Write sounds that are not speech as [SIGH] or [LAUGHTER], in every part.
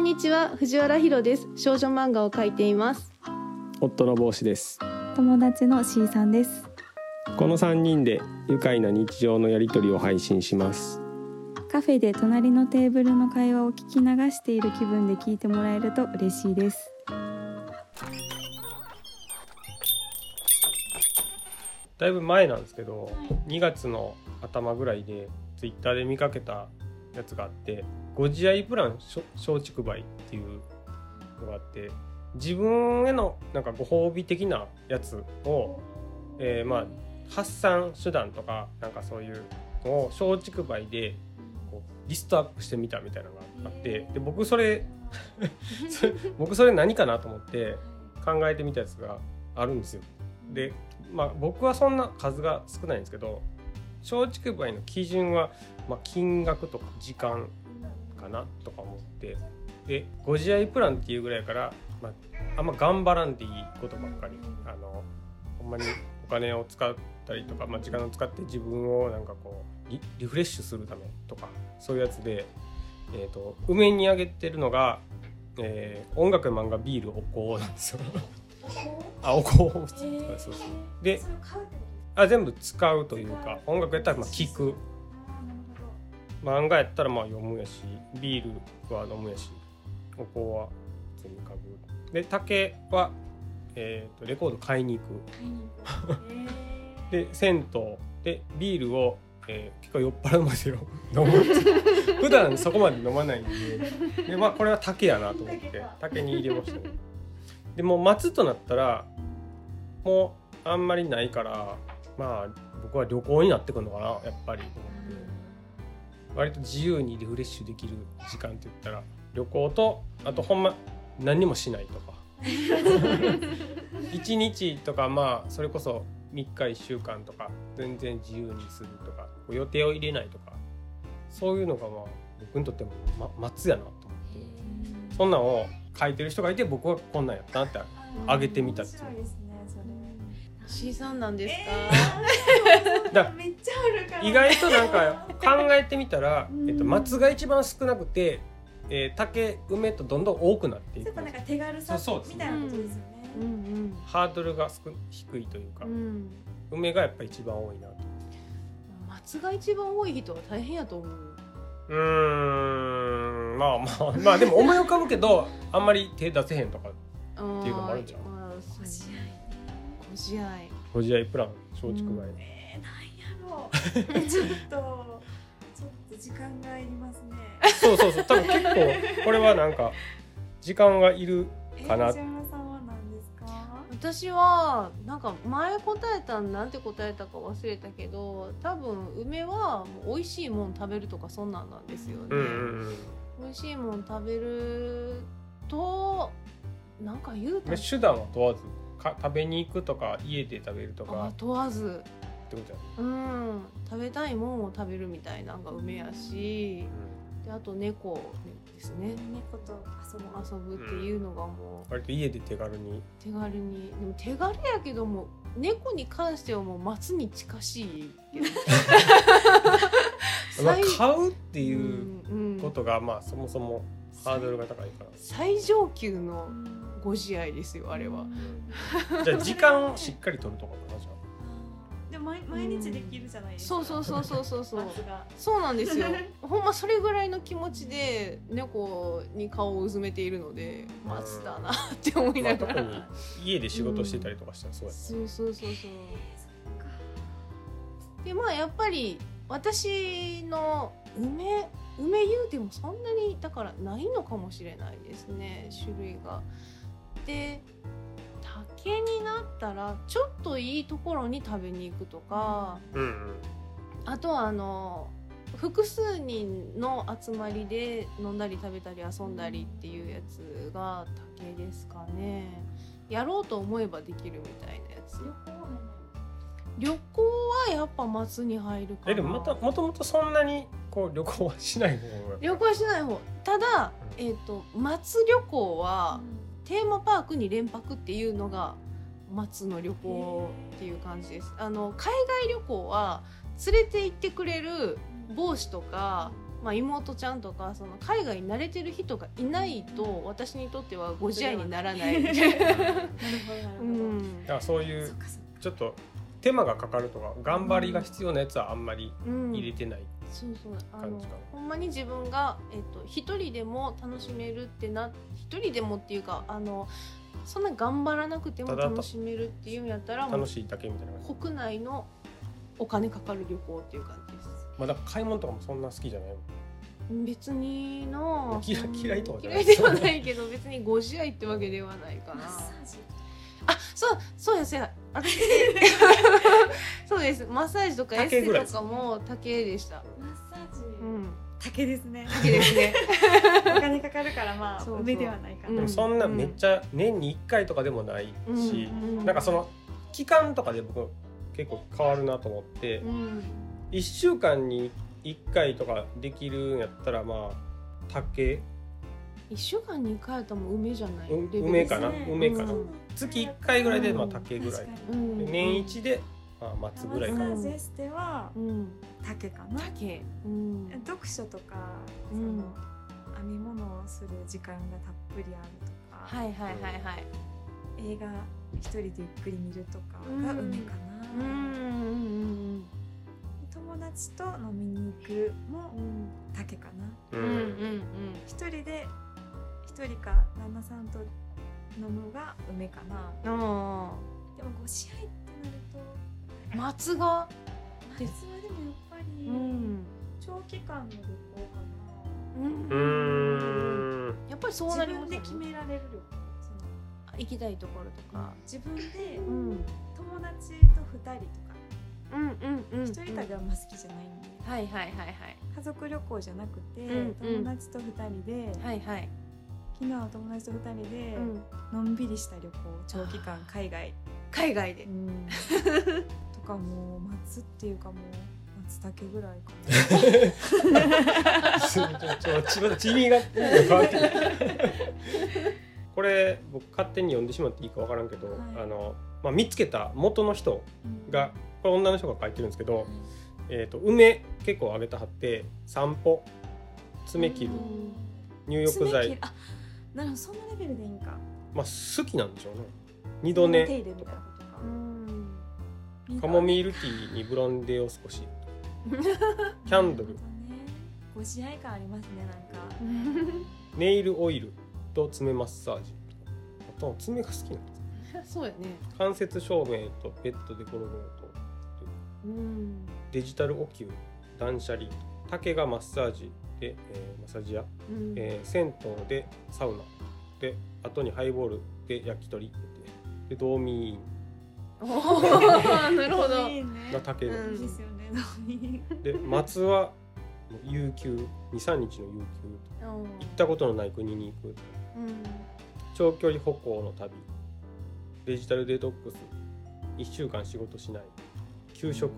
んにちは藤原ひろです。少女漫画を描いています。夫の帽子です。友達の C さんです。この3人で愉快な日常のやりとりを配信します。カフェで隣のテーブルの会話を聞き流している気分で聞いてもらえると嬉しいです。だいぶ前なんですけど2月の頭ぐらいでツイッターで見かけたやつがあってご自愛プラン松竹梅っていうのがあって自分へのなんかご褒美的なやつを、えー、まあ発散手段とかなんかそういうのを松竹梅でこうリストアップしてみたみたいなのがあってで僕それ [LAUGHS] 僕それ何かなと思って考えてみたやつがあるんですよ。でまあ僕はそんな数が少ないんですけど松竹梅の基準は、まあ、金額とか時間かなとか思って。でご自愛プランっていうぐらいから、まあ、あんま頑張らんでいいことばっかり。あのほんまにお金を使ったりとか、まあ、時間を使って自分をなんかこうリリフレッシュするためとかそういうやつで、えーと、梅にあげてるのが、えー、音楽漫画ビールお香なんですよ。あお香。そうそう。であ全部使うというか音楽やったらまあ聞く漫画やったらまあ読むやしビールは飲むやしお香は普通に嗅ぐで竹は、えーと、レコード買いに行く。で銭湯でビールを、えー、結構酔っ払うまでよ。飲む [LAUGHS] 普段そこまで飲まないんで。で、まあ、これは竹やなと思って竹に入れましたね。でも松となったらもうあんまりないからまあ僕は旅行になってくるのかなやっぱり割と自由にリフレッシュできる時間って言ったら旅行とあとほんま何にもしないとか。[LAUGHS] 1日とかまあそれこそ3日1週間とか全然自由にするとか予定を入れないとか。そういうのがまあ僕にとっても、ま、松やなと思って。そんなんを書いてる人がいて僕はこんなんやったなってあげてみたっていう。C さんなんですか、えー、だめっちゃあるから、意外となんか [LAUGHS] 考えてみたら、えっと、松が一番少なくて、えー、竹梅とどんどん多くなっていく。なんか手軽さみたいなことですよね、うんうん、ハードルが低いというか、うん、梅がやっぱ一番多いなと。松が一番多い人は大変やと思う。うん。まあまあまあでも思い浮かぶけど [LAUGHS] あんまり手出せへんとかっていうのもあるんじゃん。ご自愛ご自愛プラン松竹梅、うん、えー、なんやろ。うちょっとちょっと時間がいりますね。そうそうそう。多分結構これはなんか時間がいるかな、えー私はなんか前答えたんなんて答えたか忘れたけど多分梅はもう美味しいもん食べるとかそんなんなんですよね、うんうんうん、美味しいもん食べるとなんか言うと手段は問わず？か食べに行くとか家で食べるとか？問わずってことや。うん。食べたいもんを食べるみたいなんが梅やし、うん、であと猫ですね。猫と遊ぶ遊ぶっていうのがもう、割と家で手軽に。手軽に。でも手軽やけども猫に関してはもう松に近しいけど。[LAUGHS] まあ買うっていうことが、まあそもそもハードルが高いから。最上級のご自愛ですよあれは、じゃあ時間しっかり取るとかかなじゃで毎毎日できるじゃないですか、そうそうそうそうそうそう。そうなんですよ。[LAUGHS] ほんまそれぐらいの気持ちで猫に顔をうずめているので松だなって思いながら、まあ、家で仕事してたりとかしたらそうや、そうそうそうそう。でまあやっぱり私の梅梅言うてもそんなにだからないのかもしれないですね種類が。で竹になったらちょっといいところに食べに行くとか、うんうん、あとはあの複数人の集まりで飲んだり食べたり遊んだりっていうやつが竹ですかね。やろうと思えばできるみたいなやつ旅行はやっぱ松に入るかな。えでもまたもともとそんなにこう旅行はしない方旅行はしない方。ただ、えーと、松旅行は、うんテーマパークに連泊っていうのが松の旅行っていう感じです。あの海外旅行は連れて行ってくれる帽子とかまあ、妹ちゃんとかその海外に慣れてる人がいないと私にとってはご自愛にならない。な。るほどなるほど、うん。だからそういうちょっと手間がかかるとか頑張りが必要なやつはあんまりうん。入れてない、そうそうあのほんまに自分が、えっと一人でも楽しめるってな一人でもっていうかあのそんな頑張らなくても楽しめるっていうんやったら楽しいだけみたいな国内のお金かかる旅行っていう感じです。まあ、だから買い物とかもそんな好きじゃない別にな嫌嫌いとかじゃな嫌いいではないけど別にご自愛ってわけではないかなあそうそうやそうや。私 [LAUGHS] [LAUGHS] そうです。マッサージとかエステとかも竹でした。マッサージ、うん。竹ですね。竹ですね。[LAUGHS] お金かかるからまあ [LAUGHS] そうではないかな、うん。でもそんなめっちゃ年に1回とかでもないし、うん。なんかその期間とかで僕結構変わるなと思って、うん。1週間に1回とかできるんやったらまあ竹。一週間に一回やったらもう梅じゃない。梅かな。梅かな。うん。月1回ぐらいでまあうん竹ぐらい、年一でまあ松ぐらいかな、ジエステはうん。竹かな、竹。うん。読書とか、うん。その編み物をする時間がたっぷりあるとか、はいはいはいはい。映画一人でゆっくり見るとかが梅かな、うんうん友達と飲みに行くもうん。竹かな。ううん。んうん一人で一人か旦那さんと飲むが梅かな。でもご試合ってなるとー松が？夏はでもやっぱりうん。長期間の旅行かううーん。やっぱりそなうなります自分で決められる旅行その行きたいところとか。自分でうん。友達と二人とか。うんうんうん一人旅はあんま好きじゃないんで。はいはいはい家族旅行じゃなくてうんうん。友達と二人で。はいはいはい。昨日は友達と二人でうん。のんびりした旅行。長期間海外。海外で。うん [LAUGHS] とかもう松っていうかもう松茸ぐらいかな。[LAUGHS] ちょちょちょ地味が変わってるこれ僕勝手に読んでしまっていいかわからんけど、はい。あのまあ、見つけた元の人がこれ女の人が書いてるんですけど、えー、と梅結構あげたはって散歩爪切るうん入浴剤。あなるほどそのレベルでいいんか。まあ好きなんでしょうね。二度寝。手入れとかうんカモミールティーにブランデーを少し。[LAUGHS] キャンドル。ねご自愛感ありますねなんか。ネイルオイルと爪マッサージ。あと爪が好きなんです。そうやね。間接照明とベッドで転ぶのと。うん。デジタルお灸断捨離。竹がマッサージで、えーマッサージ屋、うん。えー銭湯でサウナ。で後にハイボールで焼き鳥。で道民。おーなるほど。いいね。が。竹で,、ですよね飲みで松はもう有給23日の有給行ったことのない国に行く。うん。長距離歩行の旅。デジタルデトックス。1週間仕事しない。休職。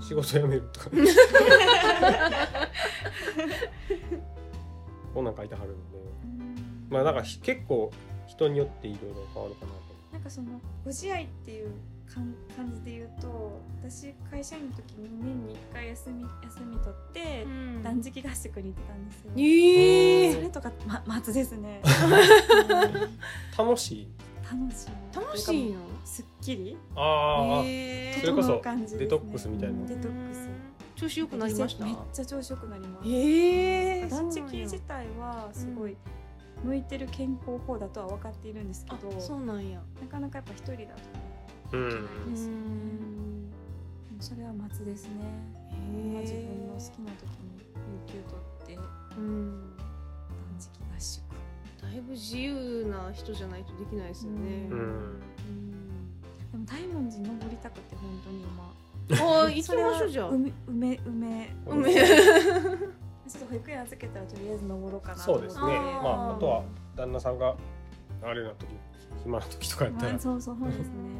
仕事辞めるとか。[LAUGHS] こんなん書いてはるんで。まあなんかひ結構人によっていろいろ変わるかな。とかそのご自愛っていう感感じで言うと私会社員の時に年に1回休み休み取ってうん。断食合宿に行ってたんですよ、ええそれとか、ま、松ですね。[LAUGHS] 楽しい？楽しい。楽しいのすっきり。ああ、えそれこそデトックスみたいな。デトックス。調子良くなりました？めっちゃ調子よくなります。ええ断食自体はすごい向いてる健康法だとは分かっているんですけあど、そうなんや。なかなかやっぱ一人だといけないですよね、それは松ですね、まあ自分の好きな時に有給取ってうん断食合宿。だいぶ自由な人じゃないとできないですよね。うん。うん。でも大文字登りたくて本当に今。ああ行きましょうじゃあ。梅梅梅。梅 [LAUGHS] 保育園預けたらとりあえず登ろうかなと思って。そうですね。まああとは旦那さんがあれな時暇な時とかやったら、まあそうそうそうですね。うんうん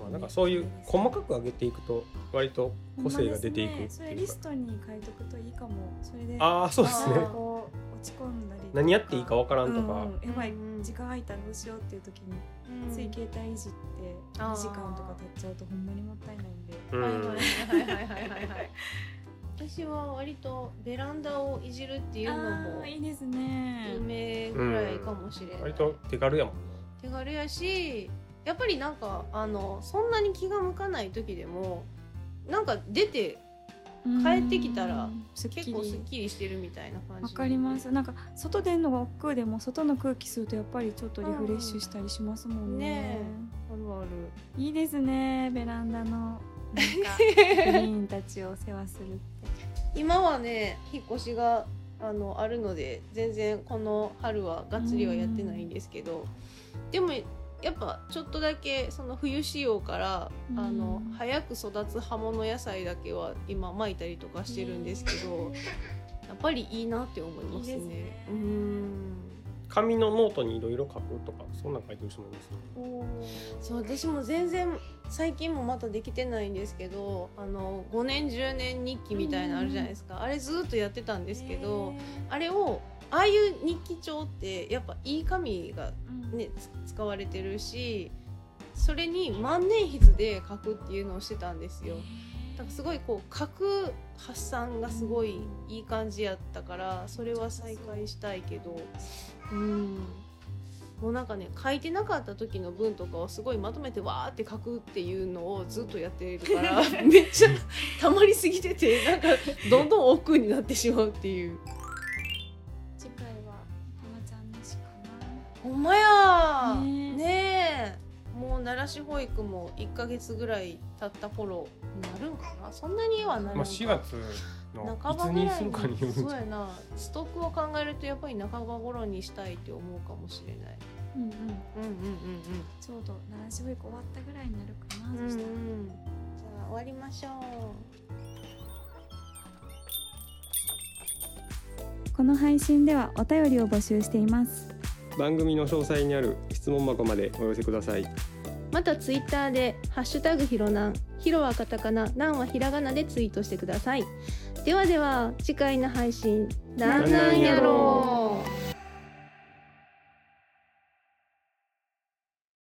まあなんかそういう細かく上げていくと割と個性が出ていくね。それリストに書いとくといいかも。それでああそうですね。落ち込んだり何やっていいかわからんとか、うんうんやばいうん。時間空いたらどうしようっていう時にうん。つい携帯いじってあー。2時間とか経っちゃうとほんまにもったいないんで。うん。はいはいはいはいはいはいはい私は割とベランダをいじるっていうのもいいですね。夢ぐらいかもしれない、割と手軽やもん。手軽やしやっぱりなんかあのそんなに気が向かない時でもなんか出て帰ってきたら結構すっきりしてるみたいな感じ。わかります。なんか外出るのが億劫でも外の空気吸うとやっぱりちょっとリフレッシュしたりしますもんね,、ねあるある。いいですねベランダのなんか [LAUGHS] グリーンたちを世話するって今はね引っ越しがあのあるので全然この春はがっつりはやってないんですけどでもやっぱちょっとだけその冬仕様から、うん、あの早く育つ葉物野菜だけは今巻いたりとかしてるんですけど、[LAUGHS] やっぱりいいなって思いますね。いいすね。うん紙のノートにいろいろ書くとかそんな書いてる人もいますね。そう私も全然最近もまたできてないんですけどあの5年10年日記みたいなのあるじゃないですか、あれずっとやってたんですけどあれをああいう日記帳ってやっぱいい紙がね、うん、使われてるしそれに万年筆で書くっていうのをしてたんですよ。だからすごいこう書く発散がすごいいい感じやったからそれは再開したいけどうん。もうなんかね書いてなかった時の文とかをすごいまとめてわーって書くっていうのをずっとやってるから [LAUGHS] めっちゃたまりすぎててなんかどんどん億劫になってしまうっていう。ほんまやねねもう奈良市保育も1か月ぐらい経った頃になるんかな？そんなにはなるんか、まあ、4月。の半ばぐらいにそうやな。ストックを考えるとやっぱり半ば頃にしたいって思うかもしれない。うんうんうん。うんうんうんちょうど奈良市保育終わったぐらいになるかな、うんうん、じゃあ終わりましょう。この配信ではお便りを募集しています。番組の詳細にある質問箱までお寄せください。またツイッターでハッシュタグひろなんひろはカタカナなんはひらがなでツイートしてくださいではでは次回の配信なんなんやろう。